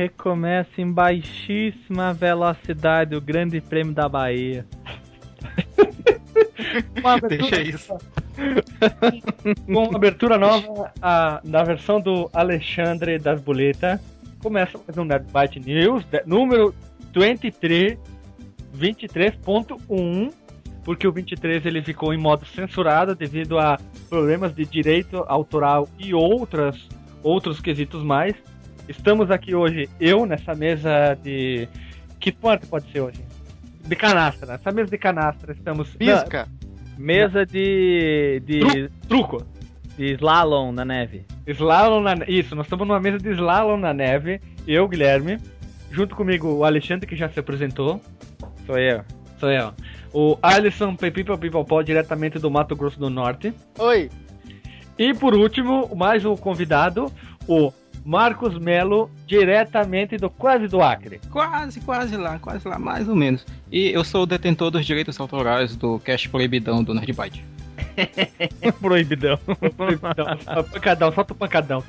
recomeça em baixíssima velocidade o Grande Prêmio da Bahia. Deixa isso. Com uma abertura nova a, na versão do Alexandre das Boletas, começa mais um Nerdbyte News, de, número 23, 23.1, porque o 23 ele ficou em modo censurado devido a problemas de direito autoral e outras outros quesitos mais. Estamos aqui hoje, eu nessa mesa de. Que quanto pode ser hoje? De canastra. Nessa mesa de canastra estamos. Pisca! Mesa de. de. Tru- truco. de slalom na neve. Slalom na Isso, nós estamos numa mesa de slalom na neve. Eu, Guilherme. Junto comigo o Alexandre, que já se apresentou. Sou eu. Sou eu. O Alisson Pepipa Pipopó, diretamente do Mato Grosso do Norte. Oi! E por último, mais um convidado, o Marcos Melo, diretamente do Quase do Acre. Quase, quase lá, quase lá, mais ou menos. E eu sou o detentor dos direitos autorais do Cash Proibidão do Nerdbyte. Proibidão. Então, pancadão, solta o pancadão.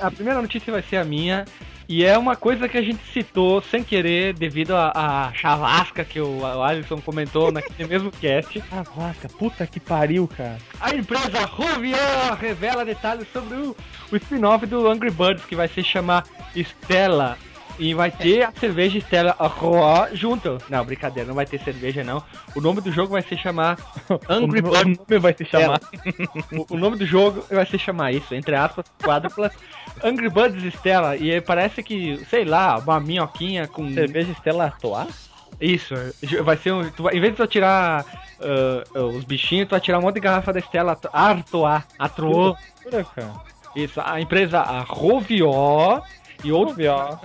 A, primeira notícia vai ser a minha. E é uma coisa que a gente citou sem querer devido à chavasca que o, Alisson comentou naquele mesmo cast. Vaca, puta que pariu, cara. A empresa Rovio revela detalhes sobre o, o spin-off do Angry Birds, que vai se chamar Stella. E vai ter a cerveja Stella Artois junto. Não, brincadeira, não vai ter cerveja não. O nome do jogo vai se chamar Angry Birds. o nome vai se chamar. O, o nome do jogo vai se chamar isso, entre aspas, quádruplas. Angry Birds Stella. E parece que, sei lá, uma minhoquinha com. Cerveja Stella Artois? Isso, vai ser um. tu em vez de tu tirar ah, os bichinhos, tu vai tirar um monte de garrafa da Stella Artois. Cara. Isso, a empresa a Rovio e outros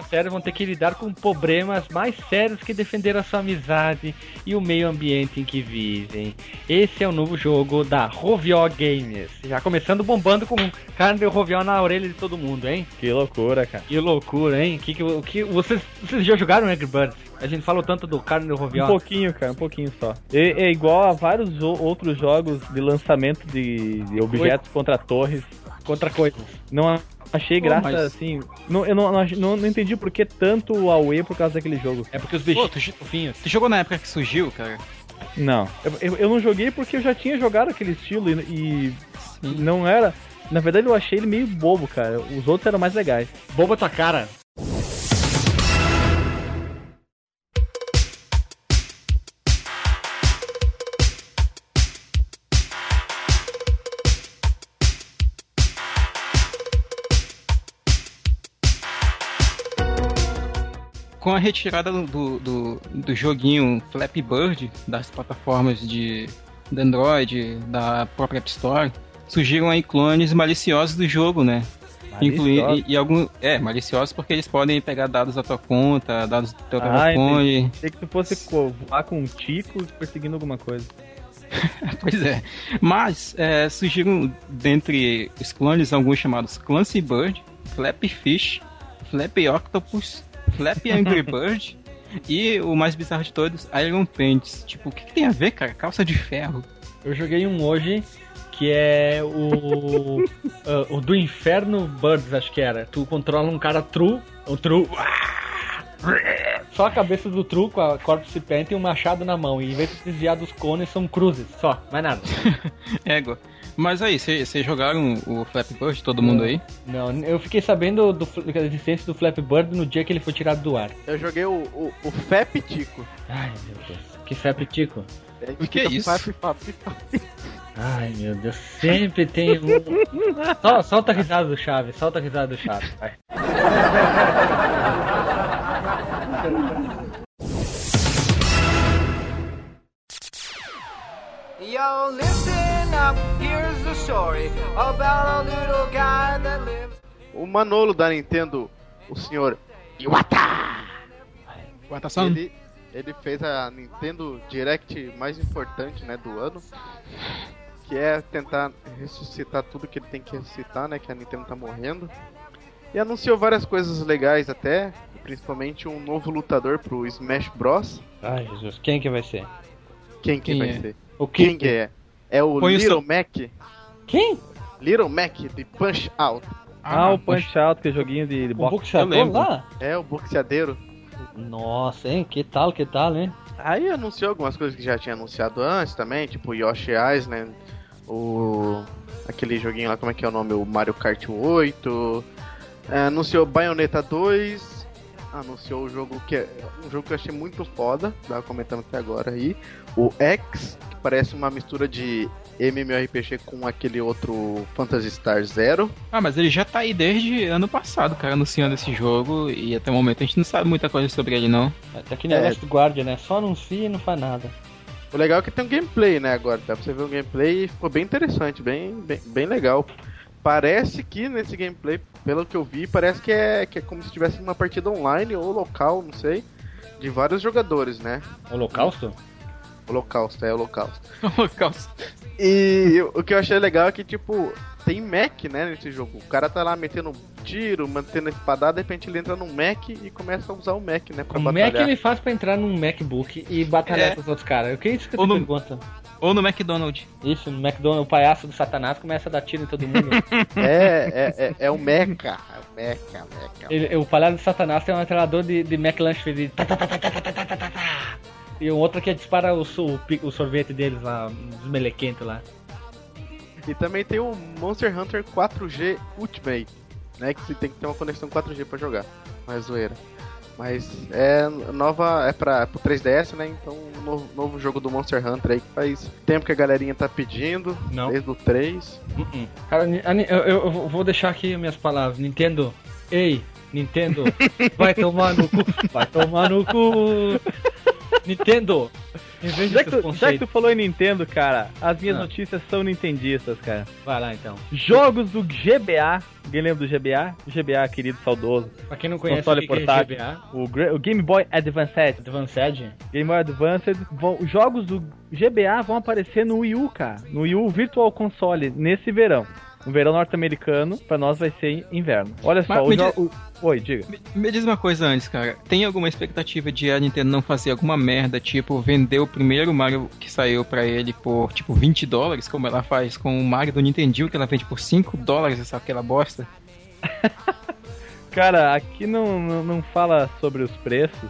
sérios vão ter que lidar com problemas mais sérios que defender a sua amizade e o meio ambiente em que vivem. Esse é o novo jogo da Rovio Games. Já começando bombando com carne de Rovio na orelha de todo mundo, hein? Que loucura, cara. Que loucura, hein? Que, que, que, vocês, vocês já jogaram Angry Birds? A gente falou tanto do carne de Rovio. Um pouquinho, cara, um pouquinho só. E- É, igual a vários outros jogos de lançamento de, de objetos contra torres. Contra coisas. Não achei Pô, graça, mas- assim. Não, eu não, não, não, entendi por que tanto o Aue por causa daquele jogo. É porque os Pô, bichinhos tu, tu jogou na época que surgiu, cara? Não. Eu, eu, eu não joguei porque eu já tinha jogado aquele estilo e, e não era. Na verdade, eu achei ele meio bobo, cara. Os outros eram mais legais. Boba tua cara. Com a retirada do, do, do, do joguinho Flappy Bird das plataformas de, de Android, da própria App Store, surgiram aí clones maliciosos do jogo, né? Incluindo e, e algum é maliciosos porque eles podem pegar dados da tua conta, dados do teu Ah, telefone. Achei que tu fosse voar com um tico perseguindo alguma coisa. Pois é. Mas é, surgiram dentre os clones alguns chamados Clancy Bird, Flappy Fish, Flappy Octopus, Flappy Angry Bird e o mais bizarro de todos, Iron Pants. Tipo, o que, que tem a ver, cara? Calça de ferro. Eu joguei um hoje que é o. ah, o do Inferno Birds, acho que era. Tu controla um cara true. O true. Só a cabeça do true com a corpse paint e um machado na mão. E em vez de desviar dos cones, são cruzes. Só, mais nada. Égua. Mas aí, vocês jogaram o Flappy Bird, todo mundo aí? Não, eu fiquei sabendo do, da existência do Flappy Bird no dia que ele foi tirado do ar. Eu joguei o, o, o Fep Tico. Ai, meu Deus. Que Flappy Tico. Ele O que é isso? Fap, fap, fap. Ai, meu Deus. Sempre tem um. Sol- solta a risada do Chaves, solta a risada do Chaves, vai. Yo, listen up, here's the story about a little guy that lives. O Manolo da Nintendo, o senhor Iwata, Guatação? ele, ele fez a Nintendo Direct mais importante né, do ano. que é tentar ressuscitar tudo que ele tem que ressuscitar, né? Que a Nintendo tá morrendo. E anunciou várias coisas legais até, principalmente um novo lutador pro Smash Bros. Ai, Jesus, quem que vai ser? Quem que Quem vai é? ser? O Quem que é? É o Põe o Little seu- Mac. Quem? Little Mac de Punch Out. Ah, o Punch Out, que é joguinho de, de O boxe. boxeador lembro. lá? É o boxeadeiro. Nossa, hein? Que tal, que tal, hein? Aí anunciou algumas coisas que já tinha anunciado antes também, tipo Yoshi Island, o aquele joguinho lá, como é que é o nome? O Mario Kart 8. É, anunciou Bayonetta 2. Anunciou o jogo que é um jogo que eu achei muito foda, tava comentando até agora aí. O X, que parece uma mistura de MMORPG com aquele outro Phantasy Star Zero. Ah, mas ele já tá aí desde ano passado, cara, anunciando esse jogo. E até o momento a gente não sabe muita coisa sobre ele, não. Até que negócio do Guardian, né? Só anuncia e não faz nada. O legal é que tem um gameplay, né, agora. Dá pra você ver o gameplay e ficou bem interessante, bem, bem, bem legal. Parece que nesse gameplay, pelo que eu vi, parece que é, que é como se tivesse uma partida online ou local, não sei, de vários jogadores, né? Holocausto? Holocausto, é Holocausto. Holocausto. E o que eu achei legal é que, tipo, tem Mac, né, nesse jogo. O cara tá lá metendo tiro, mantendo a espadada, de repente ele entra num Mac e começa a usar o Mac, né, pra Como é batalhar. que ele faz pra entrar num MacBook e batalhar É. com os outros caras? O que é isso que Ou eu te no- pergunto? Ou no McDonald's. Isso, no McDonald's, o palhaço do satanás começa a dar tiro em todo mundo. É, é, é, é o Mecha. É o Mecha, Mecha. Ele- o palhaço do satanás tem um metralhador de, de McLanche de tá, tá, tá, tá, tá, tá, tá, tá, tá, tá. E um outro que dispara o, o o sorvete deles lá, os melequentos lá. E também tem o Monster Hunter 4G Ultimate, né? Que você tem que ter uma conexão 4G pra jogar. Não é zoeira. Mas é nova. É pra, pro 3DS, né? Então, um novo, novo jogo do Monster Hunter aí que faz tempo que a galerinha tá pedindo. Não. Desde o 3. Uh-uh. Cara, ni- a ni- eu, eu- eu vou deixar aqui minhas palavras. Nintendo, ei, Nintendo, vai tomar no cu, vai tomar no cu. Nintendo, Já que, já que tu falou em Nintendo, cara, as minhas Ah. notícias são nintendistas, cara. Vai lá então. Jogos do GBA. Alguém lembra do GBA? GBA, querido, saudoso. Pra quem não conhece Console o que que é portátil. GBA, o Game Boy Advanced. Advanced, Game Boy Advanced. Vão, os jogos do GBA vão aparecer no Wii U, cara. No Wii U Virtual Console, nesse verão. No verão norte-americano, pra nós vai ser inverno. Olha só, o me jogo. Oi, diga. Me, me diz uma coisa antes, cara. Tem alguma expectativa de a Nintendo não fazer alguma merda, tipo, vender o primeiro Mario que saiu pra ele por, tipo, 20 dólares, como ela faz com o Mario do Nintendinho, que ela vende por 5 dólares, essa aquela bosta? Cara, aqui não, não, não fala sobre os preços,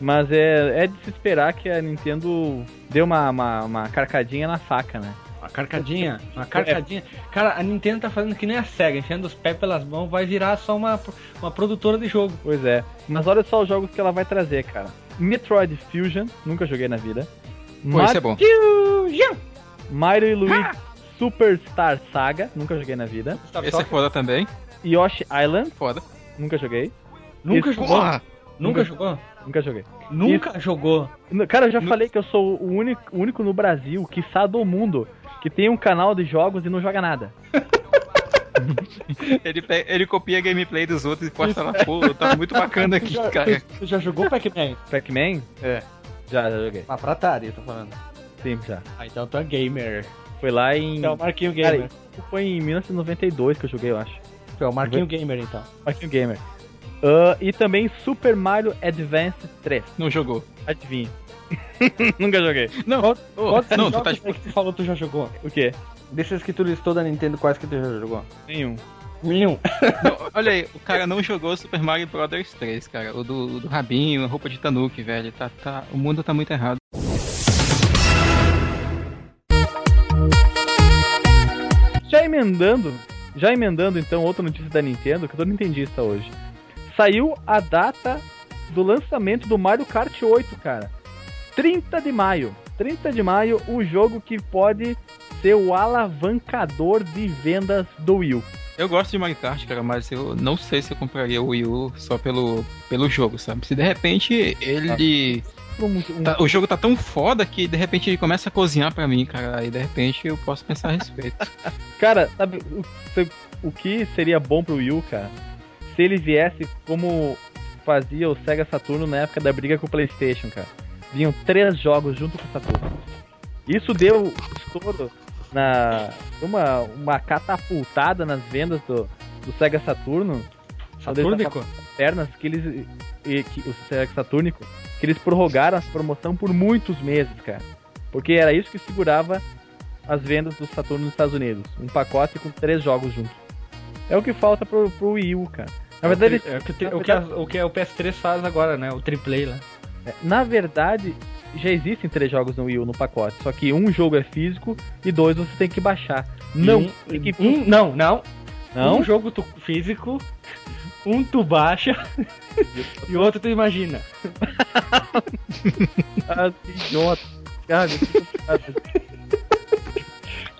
mas é, é de se esperar que a Nintendo dê uma, uma, uma carcadinha na faca, né? Uma carcadinha, uma carcadinha. Cara, a Nintendo tá fazendo que nem a SEGA, enfiando os pés pelas mãos, vai virar só uma, uma produtora de jogo. Pois é. Mas olha só os jogos que ela vai trazer, cara. Metroid Fusion, nunca joguei na vida. Pô, isso é bom. Fusion! Mario e Luigi Superstar Saga, nunca joguei na vida. Esse é foda também. Yoshi Island, Foda. nunca joguei. Nunca Isso- jogou? Porra! Nunca jogou? Nunca joguei. Nunca jogou. No- Cara, eu já No- falei que eu sou o único, o único no Brasil, quiçá do mundo, que tem um canal de jogos e não joga nada. Ele, ele copia a gameplay dos outros e posta lá, pô, tá muito bacana aqui, cara. Tu já jogou Pac-Man? Pac-Man? É. Já, já joguei. Ah, pra Atari, eu tô falando. Sim, já. Ah, então tu é gamer. Foi lá em. É o Marquinho Cara, Gamer. isso foi em 1992 que eu joguei, eu acho. Tu é o Marquinho Gamer, então. Marquinho Gamer. Ah, e também Super Mario Advance 3. Não jogou. Adivinha. Nunca joguei. Não, Qual- ô, Quantos não, tu tá tipo. que tu falou tu já jogou? O quê? Desses que tu listou da Nintendo, quais que tu já jogou? Nenhum. Nenhum. Não, olha aí, o cara não jogou Super Mario Bros 3, cara. O do, o do rabinho, a roupa de Tanuki, velho. Tá, tá, o mundo tá muito errado. Já emendando, já emendando então outra notícia da Nintendo, que eu tô nintendista hoje. Saiu a data do lançamento do Mario Kart 8, cara. 30 de maio. 30 de maio, o jogo que pode ser o alavancador de vendas do Wii U. Eu gosto de Mario Kart, cara, mas eu não sei se eu compraria o Wii U só pelo, pelo jogo, sabe? Se de repente ele. Um- um- tá- o jogo tá tão foda que de repente ele começa a cozinhar pra mim, cara. Aí de repente eu posso pensar a respeito. Cara, sabe o, o que seria bom pro Wii U, cara? Se ele viesse como fazia o Sega Saturno na época da briga com o PlayStation, cara. Vinham três jogos junto com o Saturno. Isso deu estouro na uma, uma catapultada nas vendas do, do Sega Saturno. Satúrnico? Pernas que eles. E, que, o Sega Saturnico. Que eles prorrogaram a promoção por muitos meses, cara. Porque era isso que segurava as vendas do Saturno nos Estados Unidos. Um pacote com três jogos juntos. É o que falta pro, pro Wii U, cara. Na verdade, É o que, te- o, que as- o que o PS3 faz agora, né? O triplay lá. É, Na verdade, já existem três jogos no Wii U no pacote. Só que um jogo é físico e dois você tem que baixar. Não, um, tem que... um- não, não. não. Um jogo tu, físico, um tu baixa e o outro tu imagina. Ah, que idiota. Cara,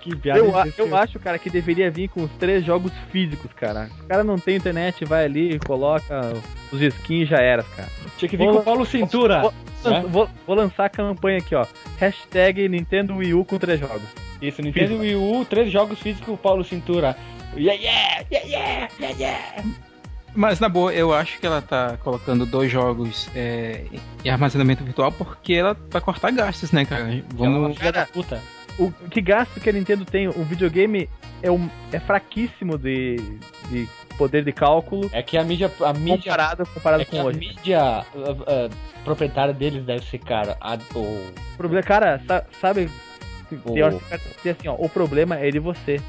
que- piada eu, eu acho, cara, que deveria vir com os três jogos físicos, cara. O cara não tem internet, vai ali, coloca os skins e já era, cara. Tinha que vir Vou- com o Paulo Cintura. Vou, né? vou- vou lançar a campanha aqui, ó. Hashtag Nintendo Wii U com três jogos. Isso, Nintendo Wii U, três jogos físicos, o Paulo Cintura. Yeah, yeah, yeah, yeah, yeah, yeah. Mas na boa, eu acho que ela tá colocando dois jogos é, em armazenamento virtual porque ela vai cortar gastos, né, cara? Ela é uma Vamos. filha da puta. O que gasto que a Nintendo tem, o videogame é, um, é fraquíssimo de, de poder de cálculo É que a mídia, a mídia, comparado, comparado é que com a hoje. mídia ah, ah, proprietária deles deve ser cara. A, o, problema, cara, sa- sabe, tem hora que o diz assim, ó, o problema é de você.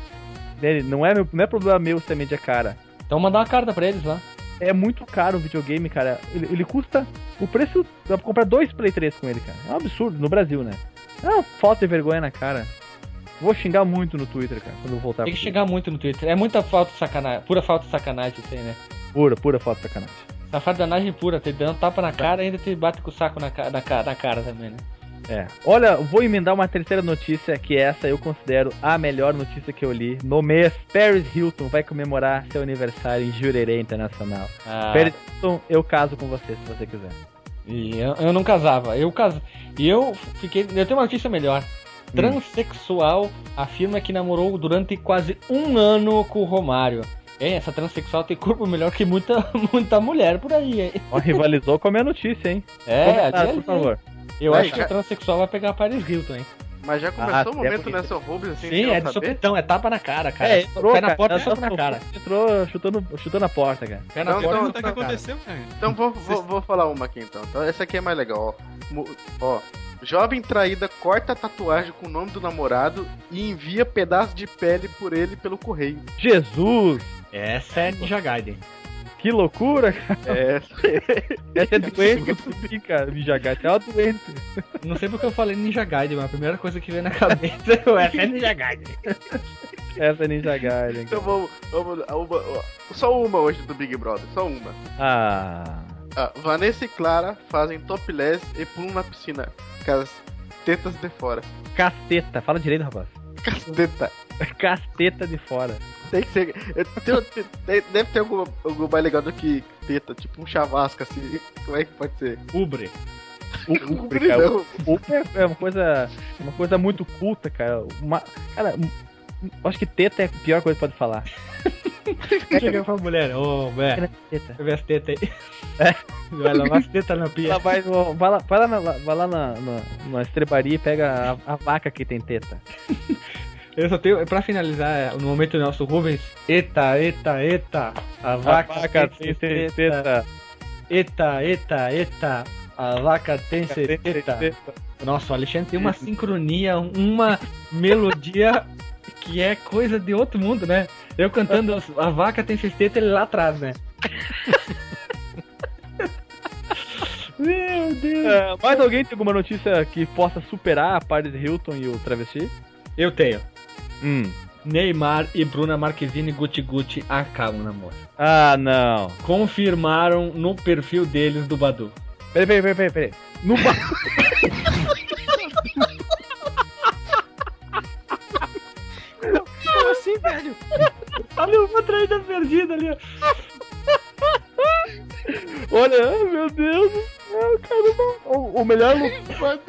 Não é, meu- não é problema meu se a mídia é cara. então mandar uma carta pra eles lá. É muito caro o videogame, cara. Ele, ele custa o preço. Dá pra comprar dois Play 3 com ele, cara. É um absurdo, no Brasil, né? É uma falta de vergonha na cara. Vou xingar muito no Twitter, cara, quando eu voltar Tem que pro chegar muito no Twitter. É muita falta de sacanagem. Pura falta de sacanagem isso aí, né? Twitter. Pura, pura falta de sacanagem. Safadanagem pura. Te dando tapa na cara e ainda te bate com o saco na, ca- na, ca- na cara também, né? É. Olha, vou emendar uma terceira notícia, que essa eu considero a melhor notícia que eu li. No mês, Paris Hilton vai comemorar seu aniversário em Jurerê Internacional. Ah, Paris Hilton, eu caso com você, se você quiser. E eu, eu não casava. Eu cas... E eu fiquei. Eu tenho uma notícia melhor. Transexual afirma que namorou durante quase um ano com o Romário. Hein, essa transexual tem corpo melhor que muita, muita mulher por aí, hein? Ó, rivalizou com a minha notícia, hein? É, Comentário, ali, por favor. Eu Vai, acho que a transexual vai pegar a Paris Hilton, hein? Mas já começou Ah, o é momento porque- nessa Rubens assim, Sim, é de sopetão, é tapa na cara, cara. É, entrou, Pé na cara, porta e ela soco na cara. Entrou chutando, chutando a porta, cara. Pé na Não, porta então- o que cara. aconteceu, cara? Então vou, vou, vou falar uma aqui então. então. Essa aqui é mais legal, ó. Ó. Jovem traída corta a tatuagem com o nome do namorado e envia pedaço de pele por ele pelo correio. Jesus! Essa é Ninja Gaiden. Que loucura, cara. É, Essa é doente, cara. Mijagate é uma doente. Não sei porque eu falei Ninja Gaiden, mas a primeira coisa que veio na cabeça é é Ninja Gaiden. Essa é Ninja Gaiden. então vamos, vamos uma, só uma hoje do Big Brother, só uma. Ah. Ah, Vanessa e Clara fazem topless e pulam na piscina com as tetas de fora. Casteta. Fala direito, rapaz. Casteta. Casteta de fora. Tem que ser. eu- tem- tem- deve ter algum, algum mais legal do que teta, tipo um chavasco assim. Como é que pode ser? Ubre. Um cara, Uber é uma coisa, uma coisa muito culta, cara. Uma, cara, acho que teta é a pior coisa que pode falar. Chega pra mulher, ô, velho, Teta. deixa eu ver as tetas aí. É. Vai lavar as tetas na pia. Ela vai, no- vai lá, vai lá, na, vai lá na, na, na estrebaria e pega a, a vaca que tem teta. Eu só tenho, pra finalizar, no momento do nosso Rubens, eita, eita, eita, a vaca, tem, teta. Eita, eita, eita, a vaca tem teta. Nossa, o Alexandre tem uma sincronia, uma melodia que é coisa de outro mundo, né? Eu cantando a vaca tem cesteta, ele lá atrás, né? Meu Deus! É, mais alguém tem alguma notícia que possa superar a Paris Hilton e o travesti? Eu tenho. Hum. Neymar e Bruna Marquezine Gucci Gucci acabam o namoro. Ah, não. Confirmaram no perfil deles do Badu. Peraí, peraí, peraí, peraí. peraí. No ba... Como assim, velho? Olha uma traída perdida ali, ó. Olha, ai, meu Deus do céu, cara. não. O, o melhor mesmo, velho.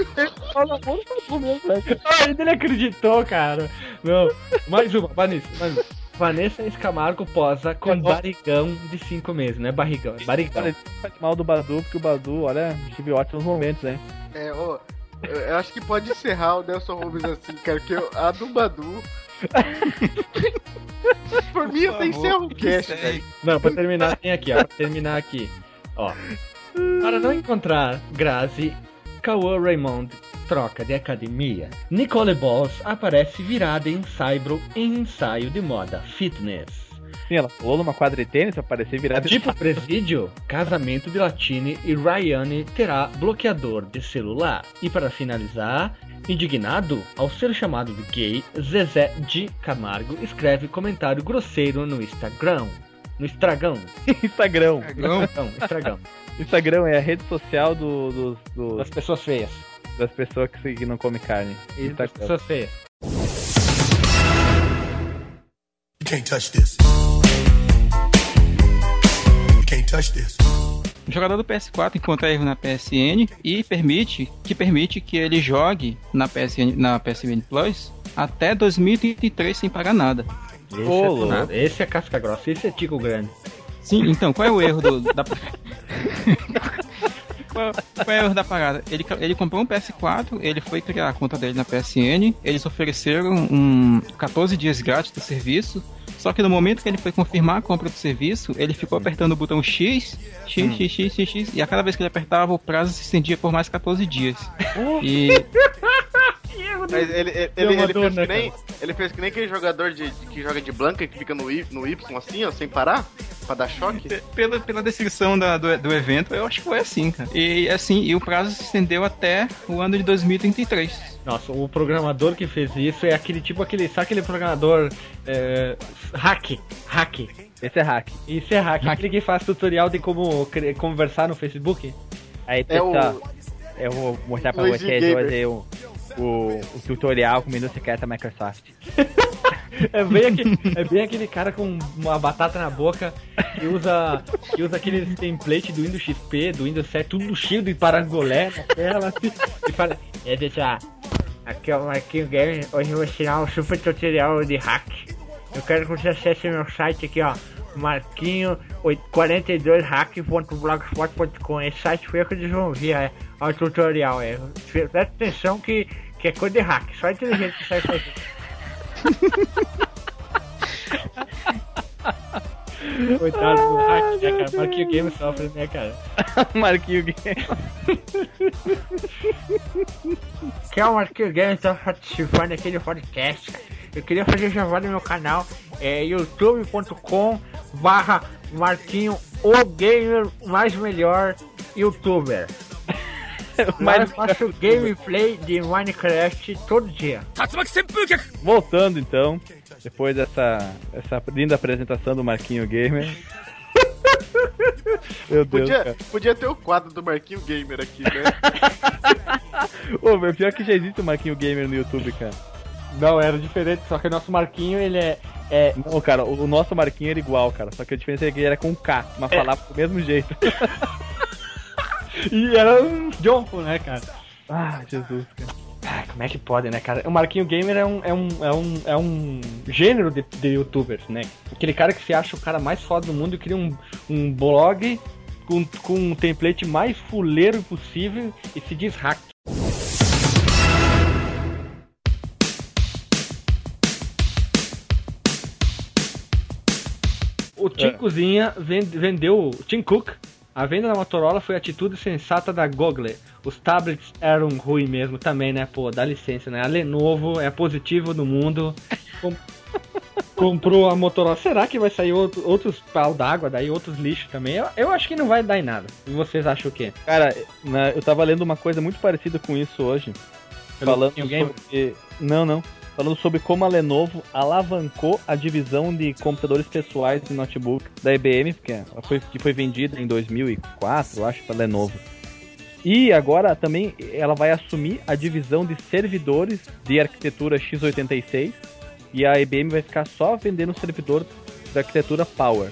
Ah, ainda ele acreditou, cara. Não. Mais uma, Vanessa. Mais uma. Vanessa Escamargo posa com Eu barrigão de 5 meses, não é barrigão, é barrigão. Cara, faz mal do Badu, porque o Badu, olha, tive ótimos momentos, hein? É, ó. Eu, eu acho que pode encerrar o Nelson Rubens assim, cara, porque eu- a do Badu. Por mim, até encerra o cast, velho. Não, pra terminar, tem aqui, ó. Pra terminar aqui. Ó. Para não encontrar Grazi, Cauã Raymond troca de academia. Nicole Balls aparece virada em saibro em ensaio de moda fitness. Sim, ela pulou numa quadra de tênis pra parecer virada Tipo presídio, casamento de Latine e Ryan terá bloqueador de celular. E para finalizar, indignado ao ser chamado de gay, Zezé de Camargo escreve comentário grosseiro no Instagram. No Estragão. Instagram. Não, Estragão, Estragão. Instagram é a rede social do, dos- dos- Das pessoas feias. das pessoas que, que não comem carne. E das Instagram. pessoas feias. You can't touch this. You can't touch this. O jogador do PS4 encontra erro na PSN e permite que permite que ele jogue na PSN, na PSN Plus até 2033 sem pagar nada. Esse, Ô, é, louco. nada. esse é casca grossa, esse é tico grande. Sim, então, qual é o erro do, da. qual, qual é o erro da parada? Ele, ele comprou um PS4, ele foi criar a conta dele na PSN, eles ofereceram um 14 dias grátis do serviço, só que no momento que ele foi confirmar a compra do serviço, ele ficou apertando o botão X, X, X, X, X, X, e a cada vez que ele apertava, o prazo se estendia por mais 14 dias. E Mas ele, ele, ele, ele dor, fez né, que nem, ele fez que nem aquele jogador de, de- que joga de blanca que fica no Y, no y assim, ó, sem parar, pra dar choque. pela, pela descrição da- do, do evento, eu acho que foi assim, cara. E assim, e o prazo se estendeu até o ano de 2033. Nossa, o programador que fez isso é aquele tipo aquele. Sabe aquele programador é, hack? Hack. Esse é hack. Isso é hack. Aquele que faz tutorial de como conversar no Facebook. Aí, É o- pessoal, eu vou mostrar pra Luigi vocês Gamer. hoje o, o, o tutorial com menu secreto da Microsoft. É bem, aquele, é bem aquele cara com uma batata na boca que usa, que usa aqueles template do Windows XP, do Windows 7, tudo cheio de parangolé na tela. E fala: É, pessoal, aqui é o Marquinho Game. Hoje eu vou ensinar um super tutorial de hack. Eu quero que você acesse meu site aqui, ó. Marquinho42hack.blogspot.com. Esse site foi eu que desenvolvi é, o tutorial. É. Presta atenção que, que é coisa de hack. Só inteligente que sai fazer. Coitado do hack, né, cara? Marquinho Game sofre, né, cara? Marquinho Game. Que é o Marquinho Game está participando aqui do podcast, cara. Eu queria fazer jabá no meu canal, é youtube.com barra Marquinho, o gamer mais melhor youtuber. Lá eu faço gameplay de Minecraft todo dia. Voltando então, depois dessa essa linda apresentação do Marquinho Gamer. Meu Deus, Podia, cara. podia ter o quadro do Marquinho Gamer aqui, né? Ô, meu, pior que já existe o Marquinho Gamer no YouTube, cara. Não, era diferente, só que o nosso Marquinho, ele é... é Não, cara, o, nosso Marquinho era igual, cara. Só que a diferença é que ele era com K, mas falava do mesmo jeito. e era um jonco, né, cara? ah, Jesus, cara. Ah, como é que pode, né, cara? O Marquinho Gamer é um, é um, é um, é um gênero de, de youtubers, né? Aquele cara que se acha o cara mais foda do mundo e cria um, um blog com, com um template mais fuleiro possível e se diz hack. O Tim É. Cozinha ven- vendeu, o Tim Cook, a venda da Motorola foi a atitude sensata da Google. Os tablets eram ruins mesmo também, né? Pô, dá licença, né? A Lenovo é positivo no mundo. Com- Comprou a Motorola. Será que vai sair outro- outros pau d'água daí, outros lixos também? Eu, eu acho que não vai dar em nada. E vocês acham o quê? Cara, na- eu tava lendo uma coisa muito parecida com isso hoje. Pelo falando sobre. Não, não. Falando sobre como a Lenovo alavancou a divisão de computadores pessoais e notebook da IBM, que, ela foi, que foi vendida em 2004, eu acho, pra Lenovo. E agora também ela vai assumir a divisão de servidores de arquitetura x86 e a IBM vai ficar só vendendo servidor da arquitetura Power.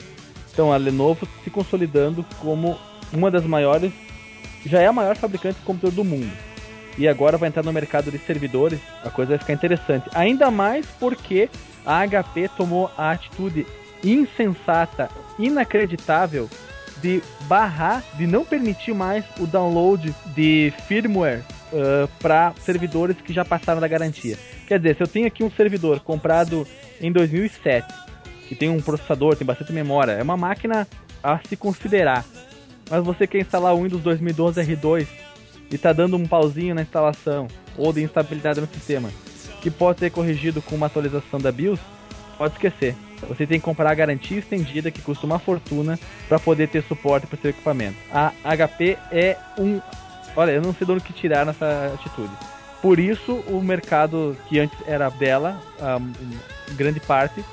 Então a Lenovo se consolidando como uma das maiores, já é a maior fabricante de computador do mundo. E agora vai entrar no mercado de servidores, a coisa vai ficar interessante. Ainda mais porque a HP tomou a atitude insensata, inacreditável de barrar, de não permitir mais o download de firmware para servidores que já passaram da garantia. Quer dizer, se eu tenho aqui um servidor comprado em 2007, que tem um processador, tem bastante memória, é uma máquina a se considerar. Mas você quer instalar o Windows 2012 R2 e tá dando um pauzinho na instalação ou de instabilidade no sistema, que pode ser corrigido com uma atualização da BIOS, pode esquecer. Você tem que comprar a garantia estendida, que custa uma fortuna, para poder ter suporte para seu equipamento. A HP é um. Olha, eu não sei de onde que tirar nessa atitude. Por isso, o mercado que antes era dela, a grande parte,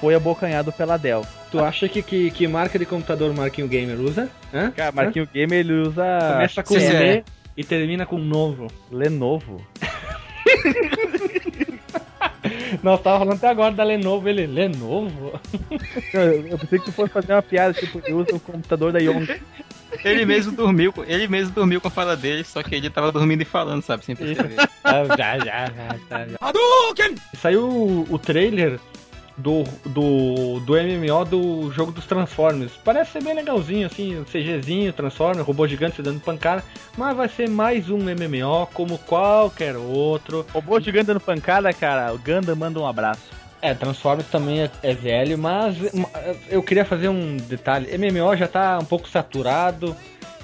foi abocanhado pela Dell. Tu acha que, que, que marca de computador o Marquinho Gamer usa? Hã? Cara, Marquinho Gamer ele usa. Começa com é. E termina com novo. Lenovo. Nós tava falando até agora da Lenovo, ele, Lenovo? Eu, eu pensei que tu fosse fazer uma piada, tipo, ele usa o computador da Young. Ele mesmo dormiu, com- ele mesmo dormiu com a fala dele, só que ele tava dormindo e falando, sabe, sem perceber. Ah, já, já, já, já, já. Saiu o, o trailer do, do, do MMO do jogo dos Transformers. Parece ser bem legalzinho, assim, CGzinho, Transformers, robô gigante se dando pancada, mas vai ser mais um MMO como qualquer outro. Robô gigante dando pancada, cara. O Ganda manda um abraço. É, Transformers também é, é velho, mas ma- eu queria fazer um detalhe. MMO já tá um pouco saturado,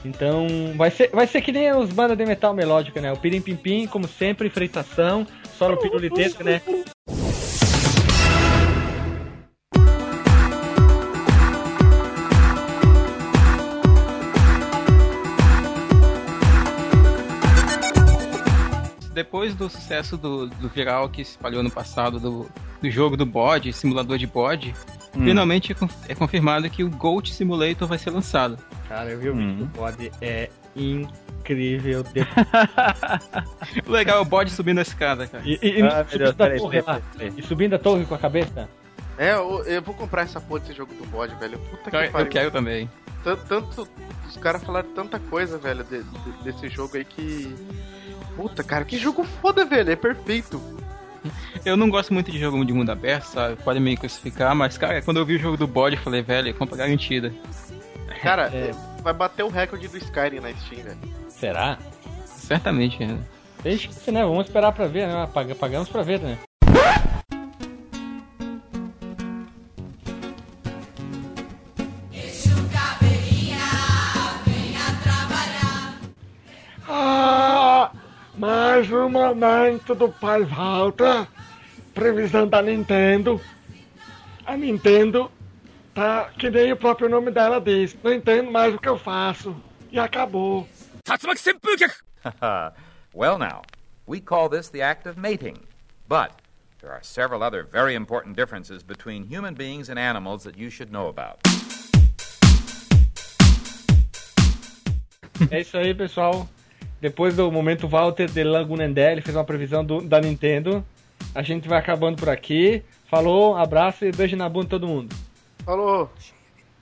então vai ser, vai ser que nem os bandas de metal melódica, né? O Pirim Pim Pim, como sempre, freitação, só no pirulitesco, né? Depois do sucesso do, do viral que se espalhou no passado do, do jogo do bode, simulador de bode, finalmente é é confirmado que o Goat Simulator vai ser lançado. Cara, eu vi o Hum. vídeo do bode, é incrível. Legal é o bode subindo a escada, cara. E, Ah, subindo Deus, da peraí, torre peraí, lá. peraí. E subindo a torre com a cabeça. É, eu, eu vou comprar essa porra desse jogo do bode, velho. Puta que eu pariu. quero também. Tan- Tanto, os caras falaram tanta coisa, velho, de- de- desse jogo aí que. Puta, cara, que jogo foda, velho. É perfeito. Eu não gosto muito de jogo de mundo aberto, sabe? Pode me crucificar, mas, cara, quando eu vi o jogo do bode, eu falei, velho, compra garantida. Cara, É. vai bater o recorde do Skyrim na Steam, velho. Será? Certamente, né? Deixa que né? Vamos esperar pra ver, né? Pag- Pagamos pra ver, né? Mais um momento do Pai Walter. Previsão da Nintendo. A Nintendo tá que nem o próprio nome dela diz. Não entendo mais o que eu faço. E acabou. well, now, we call this the act of mating. But there are several other very important differences between human beings and animals that you should know about. É isso aí, pessoal. Depois do momento Walter de Lagunendé, ele fez uma previsão do- da Nintendo. A gente vai acabando por aqui. Falou, abraço e beijo na bunda de todo mundo. Falou!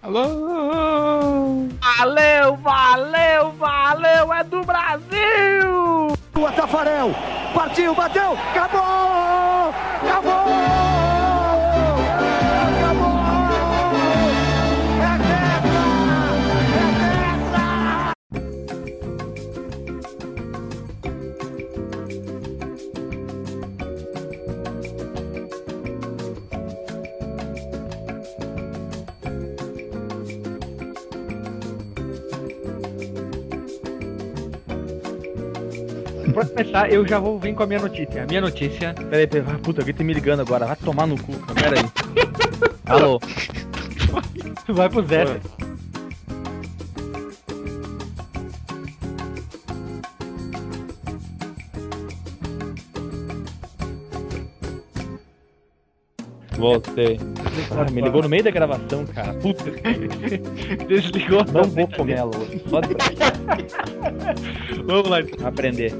Alô! Valeu, valeu, valeu, é do Brasil! O Tafarel partiu, bateu, acabou! Pra começar, eu já vou vir com a minha notícia. A minha notícia. Peraí, peraí, ah, puta, alguém tá me ligando agora, vai tomar no cu, peraí. Alô? Vai pro Zé. Voltei. Ah, me ligou no meio da gravação, cara. Puta. Desligou. Não vou comer ela. Só de Vamos lá. aprender.